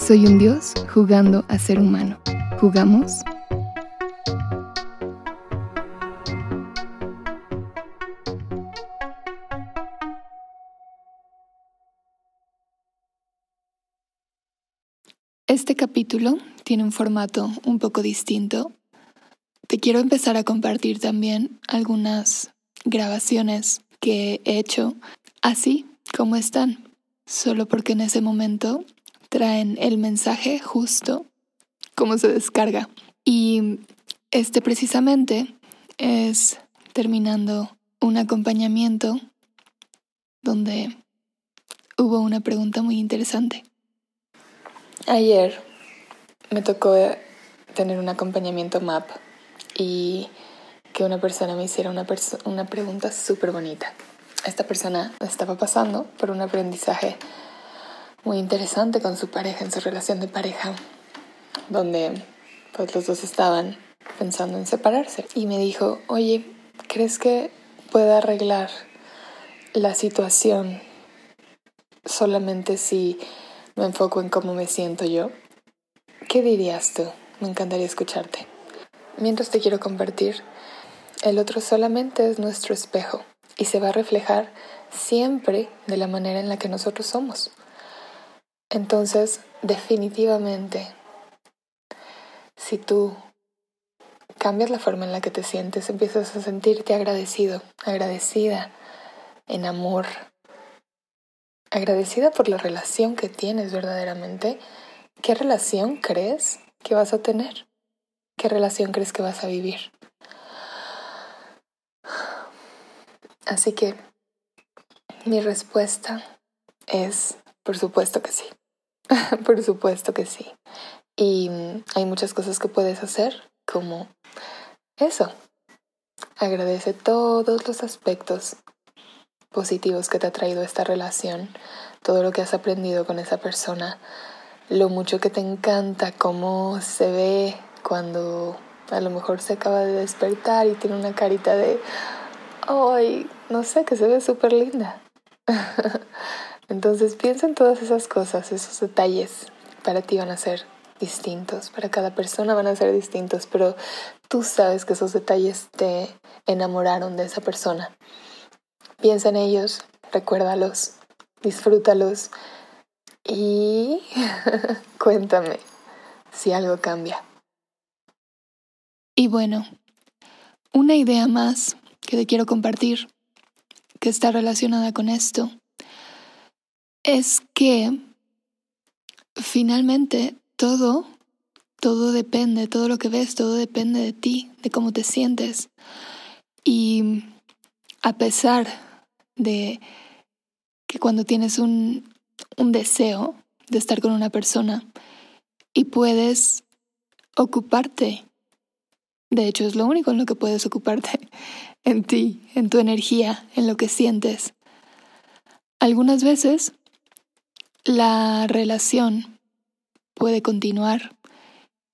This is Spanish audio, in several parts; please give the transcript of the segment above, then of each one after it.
soy un dios jugando a ser humano. ¿Jugamos? Este capítulo tiene un formato un poco distinto. Te quiero empezar a compartir también algunas grabaciones que he hecho así como están, solo porque en ese momento traen el mensaje justo como se descarga. Y este precisamente es terminando un acompañamiento donde hubo una pregunta muy interesante. Ayer me tocó tener un acompañamiento MAP y que una persona me hiciera una, una pregunta súper bonita. Esta persona estaba pasando por un aprendizaje muy interesante con su pareja, en su relación de pareja, donde pues los dos estaban pensando en separarse. Y me dijo, oye, ¿crees que pueda arreglar la situación solamente si me enfoco en cómo me siento yo? ¿Qué dirías tú? Me encantaría escucharte. Mientras te quiero compartir, el otro solamente es nuestro espejo y se va a reflejar siempre de la manera en la que nosotros somos. Entonces, definitivamente, si tú cambias la forma en la que te sientes, empiezas a sentirte agradecido, agradecida, en amor, agradecida por la relación que tienes verdaderamente, ¿qué relación crees que vas a tener? ¿Qué relación crees que vas a vivir? Así que mi respuesta es, por supuesto que sí. Por supuesto que sí. Y hay muchas cosas que puedes hacer, como eso. Agradece todos los aspectos positivos que te ha traído esta relación, todo lo que has aprendido con esa persona, lo mucho que te encanta, cómo se ve cuando a lo mejor se acaba de despertar y tiene una carita de, ay, no sé, que se ve súper linda. Entonces piensa en todas esas cosas, esos detalles. Para ti van a ser distintos, para cada persona van a ser distintos, pero tú sabes que esos detalles te enamoraron de esa persona. Piensa en ellos, recuérdalos, disfrútalos y cuéntame si algo cambia. Y bueno, una idea más que te quiero compartir, que está relacionada con esto, es que finalmente todo, todo depende, todo lo que ves, todo depende de ti, de cómo te sientes. Y a pesar de que cuando tienes un, un deseo de estar con una persona y puedes ocuparte, de hecho es lo único en lo que puedes ocuparte, en ti, en tu energía, en lo que sientes. Algunas veces la relación puede continuar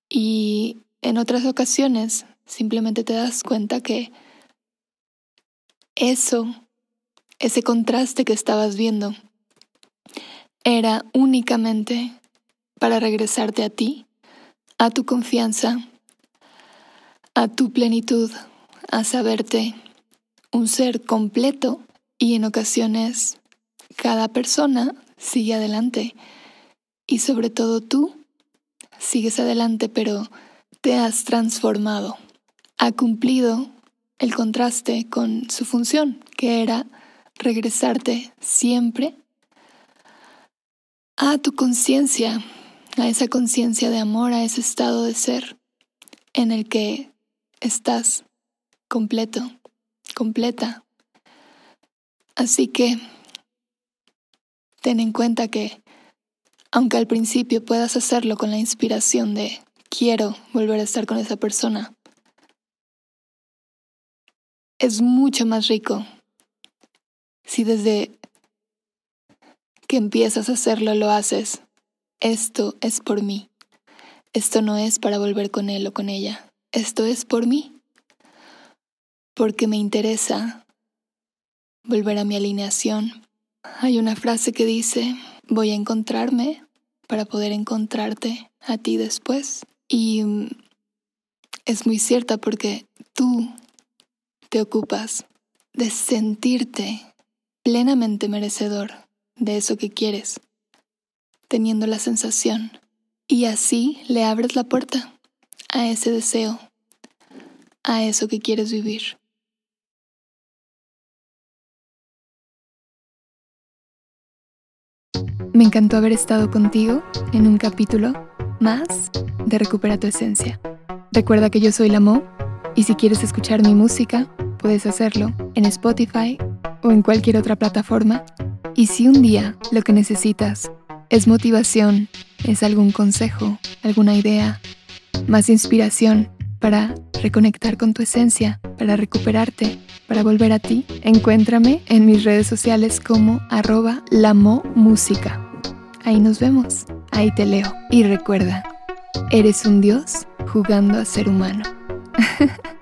y en otras ocasiones simplemente te das cuenta que eso, ese contraste que estabas viendo, era únicamente para regresarte a ti, a tu confianza, a tu plenitud, a saberte un ser completo y en ocasiones cada persona sigue adelante. Y sobre todo tú, sigues adelante, pero te has transformado. Ha cumplido el contraste con su función, que era regresarte siempre a tu conciencia, a esa conciencia de amor, a ese estado de ser en el que estás completo, completa. Así que ten en cuenta que Aunque al principio puedas hacerlo con la inspiración de quiero volver a estar con esa persona, es mucho más rico si desde que empiezas a hacerlo lo haces. Esto es por mí. Esto no es para volver con él o con ella. Esto es por mí. Porque me interesa volver a mi alineación. Hay una frase que dice, voy a encontrarme para poder encontrarte a ti después. Y mm, es muy cierta porque tú te ocupas de sentirte plenamente merecedor de eso que quieres, teniendo la sensación. Y así le abres la puerta a ese deseo, a eso que quieres vivir. Me encantó haber estado contigo en un capítulo más de Recupera tu Esencia. Recuerda que yo soy la Mo y si quieres escuchar mi música, puedes hacerlo en Spotify o en cualquier otra plataforma. Y si un día lo que necesitas es motivación, es algún consejo, alguna idea, más inspiración para reconectar con tu esencia, para recuperarte, para volver a ti, encuéntrame en mis redes sociales como arroba música. Ahí nos vemos, ahí te leo. Y recuerda, eres un dios jugando a ser humano.